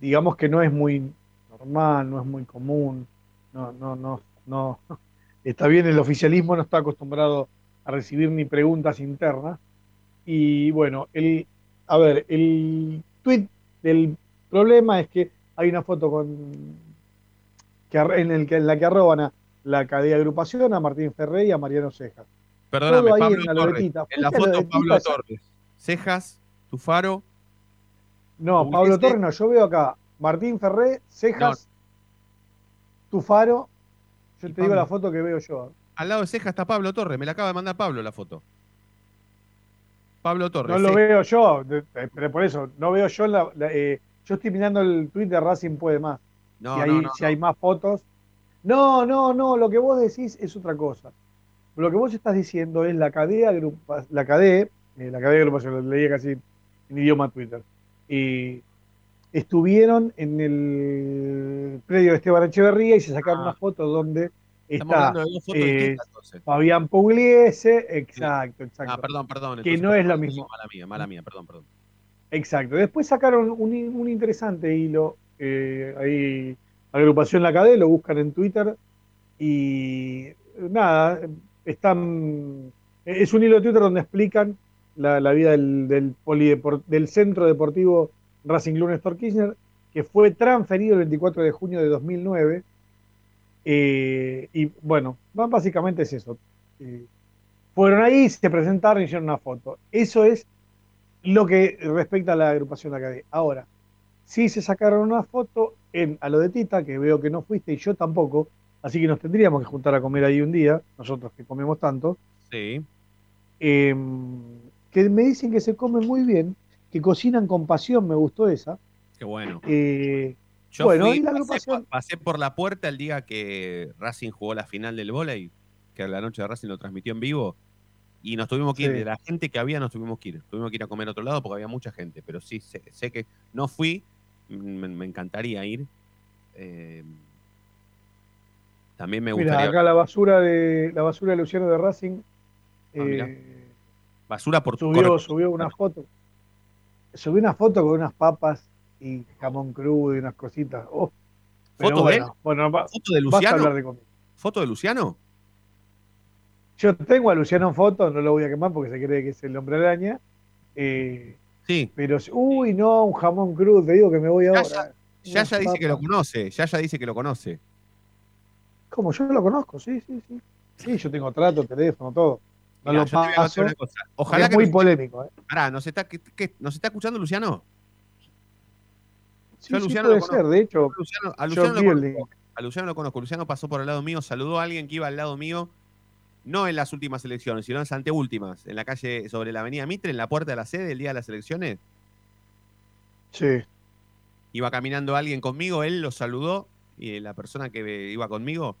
digamos que no es muy normal, no es muy común, no, no, no, no, está bien, el oficialismo no está acostumbrado a recibir ni preguntas internas. Y bueno, el, a ver, el tweet del problema es que hay una foto con que, en, el que, en la que arroban a la cadena agrupación, a Martín Ferré y a Mariano Cejas. Perdóname, Pablo en la Torres. En la foto, Pablo esa- Torres. Cejas, Tufaro. No. Pablo Torres no, yo veo acá Martín Ferré, Cejas, Tufaro. Yo Y te digo la foto que veo yo. Al lado de Cejas está Pablo Torres. Me la acaba de mandar Pablo la foto. Pablo Torres. No lo sí. veo yo, eh, pero por eso, no veo yo la, la- eh, yo estoy mirando el tweet de Racing Puede Más. No, si no, hay, no, si hay más fotos. No, no, no, lo que vos decís es otra cosa. Lo que vos estás diciendo es la cadena la cadena, eh, la cadena agrupación, lo leía casi en idioma Twitter. Y estuvieron en el predio de Esteban Echeverría y se sacaron Ah. una foto donde está fotos eh, entonces. Fabián Pugliese, exacto, exacto. Ah, perdón, perdón. que no es lo mismo. Mala mía, mala mía, perdón, perdón. Exacto. Después sacaron un, un interesante hilo, eh, ahí, agrupación La Cadena, lo buscan en Twitter y nada, están, es un hilo de Twitter donde explican la, la vida del, del Centro Deportivo Racing Club Néstor Kirchner, que fue transferido el 24 de junio de 2009. eh, y bueno, básicamente es eso. Eh, fueron ahí, se presentaron y hicieron una foto. Eso es lo que respecta a la agrupación de cadena. Ahora, sí se sacaron una foto en a lo de Tita, que veo que no fuiste y yo tampoco, así que nos tendríamos que juntar a comer ahí un día, nosotros que comemos tanto, Sí. eh, que me dicen que se come muy bien, que cocinan con pasión, me gustó esa. Qué bueno. Eh, Yo bueno, fui, y la pasé, por- pasé por la puerta el día que Racing jugó la final del vóley, que la noche de Racing lo transmitió en vivo, y nos tuvimos que ir. Sí. De la gente que había, nos tuvimos que ir. Tuvimos que ir a comer a otro lado porque había mucha gente, pero sí, sé, sé que no fui, me, me encantaría ir. Eh, también me mira, gustaría. acá la basura de la basura de Luciano de Racing Ah, eh, basura por subió, subió una foto. Subió una foto con unas papas y jamón crudo y unas cositas. Oh, ¿Foto de él? bueno, ¿Foto de Luciano? de. ¿Foto de Luciano? Yo tengo a Luciano en foto, no lo voy a quemar porque se cree que es el hombre araña. eh, Sí. pero, uy, no, un jamón crudo, te digo que me voy ahora. Yaya, Yaya Unas dice que lo conoce. Yaya dice que lo conoce. ¿Cómo? Yo lo conozco, sí, sí, sí. Sí, yo tengo trato, teléfono, todo. Mirá, lo yo te voy a paso. contar una cosa. Ojalá es que muy nos- polémico, ¿eh? Pará, ¿nos está, qué- qué- ¿nos está escuchando Luciano? Sí, Yo a sí, Luciano puede lo ser, de hecho. Luciano, a Luciano lo conozco. A Luciano lo conozco. Luciano pasó por el lado mío, saludó a alguien que iba al lado mío, no en las últimas elecciones, sino en las anteúltimas, en la calle sobre la avenida Mitre, en la puerta de la sede, el día de las elecciones. Sí. Iba caminando alguien conmigo, él lo saludó y la persona que iba conmigo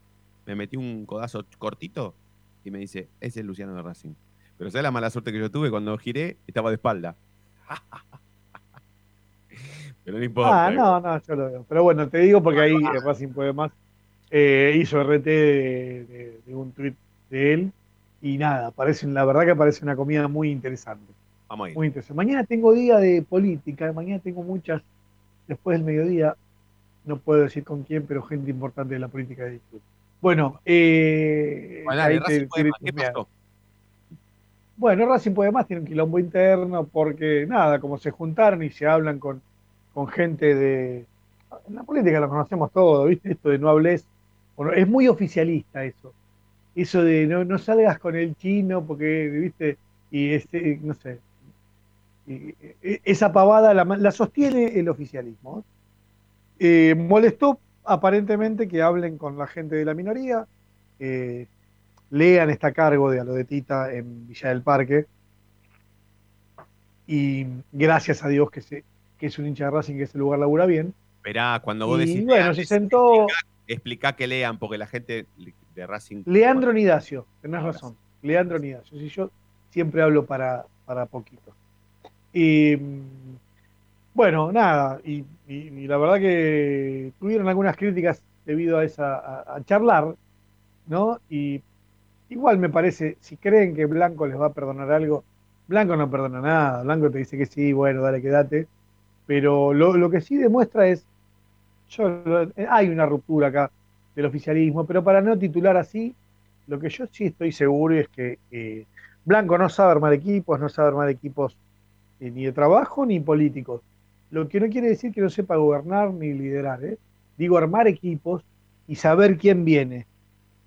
me metió un codazo cortito y me dice, ese es Luciano de Racing. Pero ¿sabes la mala suerte que yo tuve? Cuando giré, estaba de espalda. Pero no importa. Ah, no, no, yo lo veo. Pero bueno, te digo porque ahí eh, Racing puede más. eh, hizo RT de, de- de un tweet de él y nada, parecen, la verdad que parece una comida muy interesante. Vamos a ir. Muy interesante. Mañana tengo día de política, mañana tengo muchas, después del mediodía, no puedo decir con quién, pero gente importante de la política de YouTube. Bueno, eh, Bueno, dale, Racing te- puede te- más. ¿Qué te- pasó? bueno, Racing puede más, tiene un quilombo interno porque, nada, como se juntaron y se hablan con, con gente de... En la política lo conocemos todo, ¿viste? Esto de no hables... bueno, es muy oficialista eso. Eso de no, no salgas con el chino porque, ¿viste? Y este, no sé. y- e- esa pavada la, la sostiene el oficialismo. Eh, molestó aparentemente que hablen con la gente de la minoría. eh, Lean está a cargo de Alodetita en Villa del Parque. Y gracias a Dios que, se, que es un hincha de Racing, que ese lugar labura bien. Esperá, cuando vos Y decís. bueno, sentó Explica que lean, porque la gente de Racing. Leandro Nidacio, tenés razón. Leandro Nidacio. Si yo siempre hablo para, para poquito. Y mm, bueno, nada, y, y- y la verdad que tuvieron algunas críticas debido a esa a, charlar, ¿no? Y igual me parece, si creen que Blanco les va a perdonar algo, Blanco no perdona nada, Blanco te dice que sí, bueno, dale, quédate. Pero lo, lo que sí demuestra es, yo, hay una ruptura acá del oficialismo, pero para no titular así, lo que yo sí estoy seguro es que eh, Blanco no sabe armar equipos, no sabe armar equipos eh, ni de trabajo ni políticos. Lo que no quiere decir que no sepa gobernar ni liderar, ¿eh? Digo, armar equipos y saber quién viene.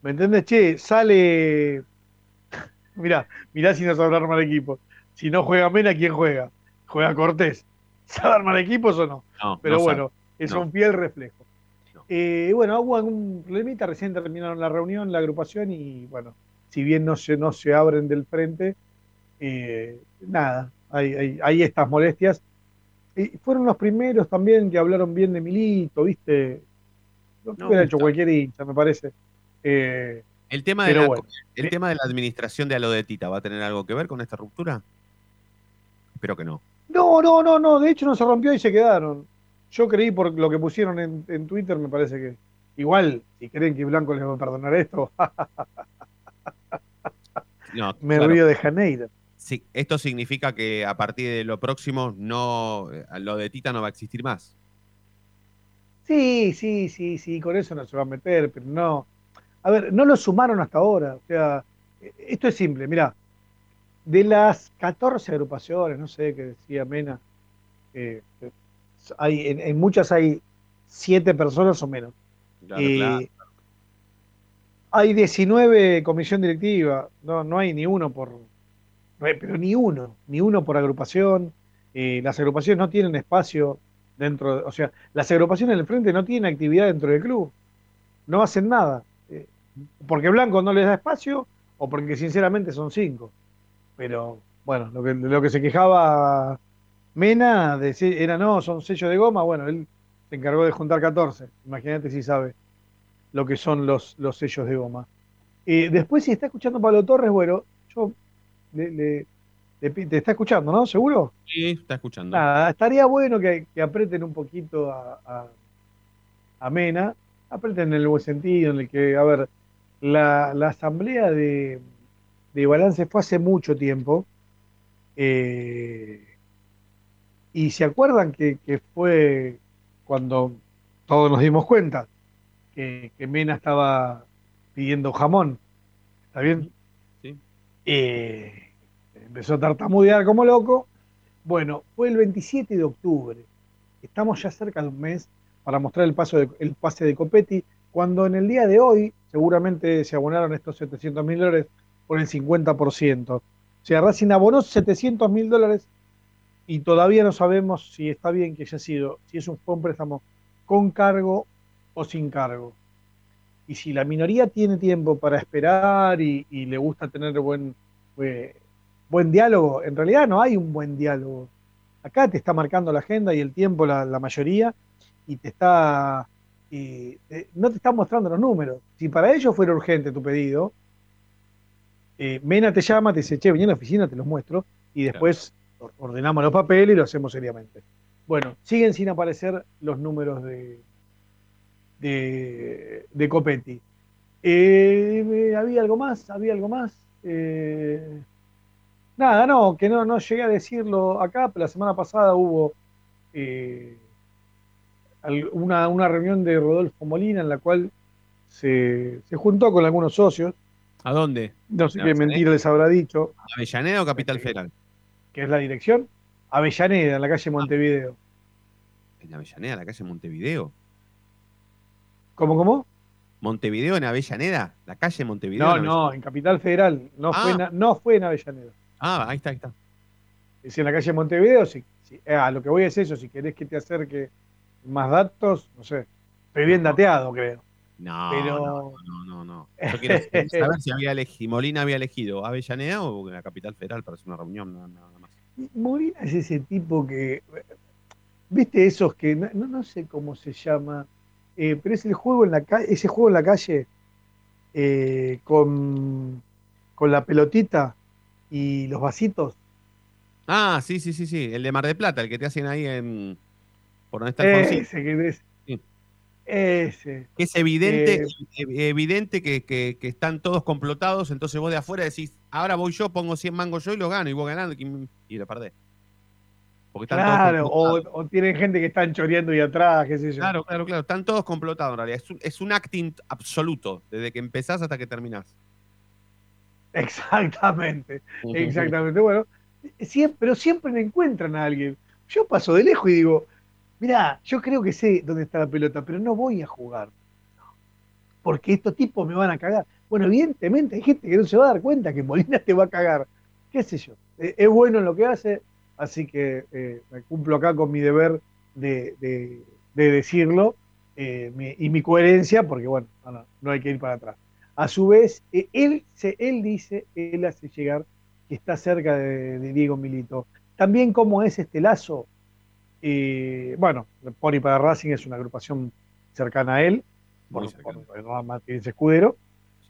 ¿Me entiendes? Che, sale. Mirá, mirá si no sabe armar equipos. Si no juega Mena, ¿quién juega? Juega Cortés. ¿Sabe armar equipos o no? No, Pero no sabe. bueno, es No. un fiel reflejo. Eh, bueno, hubo algún problemita, recién terminaron la reunión, la agrupación, y bueno, si bien no se, no se abren del frente, eh, nada, hay, hay, hay estas molestias. Y fueron los primeros también que hablaron bien de Milito, ¿viste? Lo No, hubiera hecho cualquier hincha, me parece. Eh, El tema, de la, bueno. el tema de la administración de Alodetita, ¿va a tener algo que ver con esta ruptura? Espero que no. No, no, no, no, de hecho no se rompió y se quedaron. Yo creí por lo que pusieron en, en Twitter, me parece que igual, si creen que Blanco les va a perdonar esto, No, me claro. río de Janeiro. Sí, esto significa que a partir de lo próximo, no, Alodetita no va a existir más. Sí, sí, sí, sí, con eso no se va a meter, pero no. A ver, no lo sumaron hasta ahora. O sea, eh, esto es simple, mirá. De las 14 agrupaciones, no sé qué decía Mena, eh, eh, hay, en, en muchas hay 7 personas o menos. Claro, Eh, claro. Hay 19 comisión directiva, no, no hay ni uno por, pero ni uno, ni uno por agrupación. Eh, las agrupaciones no tienen espacio dentro, de- o sea, las agrupaciones del frente no tienen actividad dentro del club, no hacen nada, eh, porque Blanco no les da espacio o porque sinceramente son cinco. Pero bueno, lo que, lo que se quejaba Mena decía, era no, son sellos de goma, bueno, él se encargó de juntar 14, imagínate si sabe lo que son los, los sellos de goma. Eh, después, si está escuchando Pablo Torres, bueno, yo le, le- le te está escuchando, ¿no? ¿Seguro? Sí, está escuchando. Nada, estaría bueno que, que aprieten un poquito a, a, a Mena, aprieten en el buen sentido, en el que, a ver, la, la asamblea de, de balance fue hace mucho tiempo, eh, y se acuerdan que, que fue cuando todos nos dimos cuenta que, que Mena estaba pidiendo jamón, ¿está bien? Eh, empezó a tartamudear como loco. Bueno, fue el 27 de octubre. Estamos ya cerca de un mes para mostrar el, paso de- el pase de Copetti, cuando en el día de hoy seguramente se abonaron estos 700 mil dólares por el 50%. O sea, Racing abonó 700 mil dólares y todavía no sabemos si está bien que haya sido, si es un préstamo con cargo o sin cargo. Y si la minoría tiene tiempo para esperar y, y le gusta tener buen, eh, buen diálogo, en realidad no hay un buen diálogo. Acá te está marcando la agenda y el tiempo la, la mayoría y te está eh, eh, no te está mostrando los números. Si para ellos fuera urgente tu pedido, eh, Mena te llama, te dice, che, vení a la oficina, te los muestro, y después or- ordenamos los papeles y lo hacemos seriamente. Bueno, siguen sin aparecer los números de, de, de Copetti. Eh, ¿Había algo más? ¿Había algo más? Eh, nada, no, que no, no llegué a decirlo acá, pero la semana pasada hubo eh, una, una reunión de Rodolfo Molina en la cual se, se juntó con algunos socios. ¿A dónde? No sé ¿En qué mentira les habrá dicho, ¿Avellaneda o Capital Federal? que es la dirección. Avellaneda, en la calle Montevideo. En Avellaneda, la calle Montevideo. ¿Cómo, cómo? ¿Montevideo en Avellaneda? ¿La calle Montevideo? No, en no, en Capital Federal. No, Ah. fue, en, no fue en Avellaneda. Ah, ahí está, ahí está. Es en la calle Montevideo. Si, si- eh, a lo que voy es eso. Si querés que te acerque más datos, no sé. Estoy bien dateado, creo. No, Pero- no, no, no, no. Yo quiero saber si había elegido, Molina había elegido Avellaneda o la Capital Federal para hacer una reunión, nada, más. Molina es ese tipo que. ¿Viste esos que.? No- no sé cómo se llama. Eh, pero es el juego en la calle. Ese juego en la calle. eh, con. Con la pelotita y los vasitos. Ah, sí, sí, sí, sí. El de Mar de Plata, el que te hacen ahí en. Por donde está el. Ese que es. Sí. Ese. Que es evidente, Eh, ev- evidente que, que- que están todos complotados, entonces vos de afuera decís, ahora voy yo, pongo 100 mangos yo y los gano, y vos ganando, y lo perdés. Porque están Claro, todos o, o tienen gente que están choreando y atrás, qué sé yo. Claro, claro, claro. Están todos complotados en realidad. Es un, es un acting absoluto, desde que empezás hasta que terminás. Exactamente, exactamente. Bueno, siempre, pero siempre le encuentran a alguien. Yo paso de lejos y digo, mirá, yo creo que sé dónde está la pelota, pero no voy a jugar. Porque estos tipos me van a cagar. Bueno, evidentemente hay gente que no se va a dar cuenta que Molina te va a cagar. ¿Qué sé yo? Eh, Es bueno en lo que hace, así que eh, me cumplo acá con mi deber de, de- de decirlo eh, mi- y mi coherencia, porque bueno, no, no, no hay que ir para atrás. A su vez, eh, él, se, él dice, él hace llegar que está cerca de, de Diego Milito. También cómo es este lazo, bueno, Pony para Racing es una agrupación cercana a él, por, por Hernán Martínez Escudero,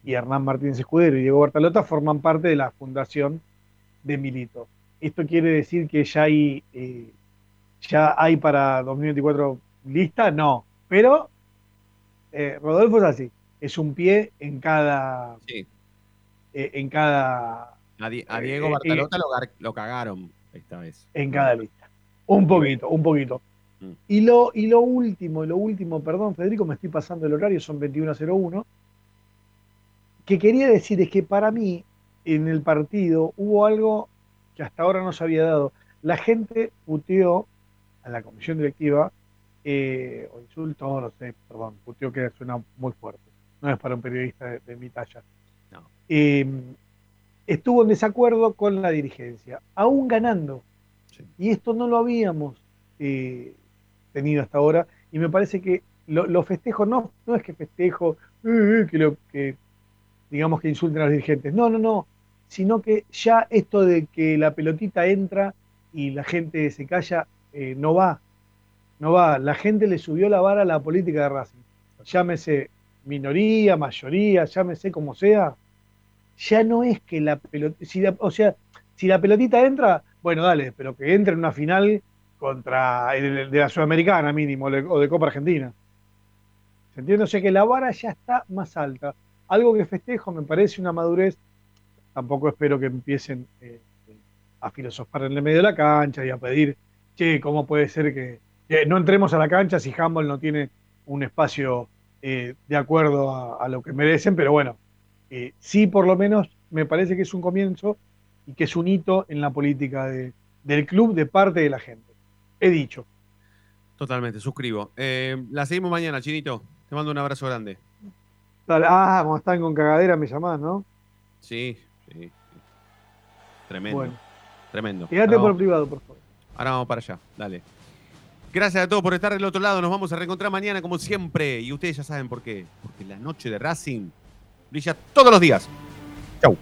y Hernán Martínez Escudero y Diego Bartalota forman parte de la fundación de Milito. Esto quiere decir que ya hay, eh, ya hay para 2024 lista, no, pero eh, Rodolfo es así, es un pie en cada, Sí. eh, en cada, A, Di- a Diego Bartalota lo cagaron esta vez. en cada lista. Un poquito, un poquito. Mm. Y lo, y lo último, lo último, perdón Federico, me estoy pasando el horario, son 21.01. Que quería decir es que para mí, en el partido, hubo algo que hasta ahora no se había dado. La gente puteó a la comisión directiva, eh, o insultó, no sé, perdón, puteó que suena muy fuerte. No es para un periodista de, de mi talla. No. Eh, estuvo en desacuerdo con la dirigencia, aún ganando. Y esto no lo habíamos eh, tenido hasta ahora. Y me parece que lo, lo festejo, no, no es que festejo, eh, eh, que, lo, que digamos que insulten a los dirigentes. No, no, no. Sino que ya esto de que la pelotita entra y la gente se calla, eh, no va. No va. La gente le subió la vara a la política de Racing. Llámese minoría, mayoría, llámese como sea. Ya no es que la pelotita. Si o sea, si la pelotita entra, bueno, dale, pero que entre en una final contra el de la Sudamericana mínimo de- o de Copa Argentina. ¿Se entiende? O sea que la vara ya está más alta. Algo que festejo me parece una madurez. Tampoco espero que empiecen eh, a filosofar en el medio de la cancha y a pedir, che, ¿cómo puede ser que, no entremos a la cancha si Humboldt no tiene un espacio eh, de acuerdo a, a lo que merecen? Pero bueno, eh, sí por lo menos me parece que es un comienzo y que es un hito en la política de- del club de parte de la gente. He dicho. Totalmente, suscribo. La seguimos mañana, Chinito. Te mando un abrazo grande. Ah, como están con cagadera me llamás, ¿no? Sí, sí. sí. Tremendo. Bueno. Tremendo. Quédate por privado, por favor. Ahora vamos para allá. Dale. Gracias a todos por estar del otro lado. Nos vamos a reencontrar mañana como siempre. Y ustedes ya saben por qué. Porque la noche de Racing brilla todos los días. Chau.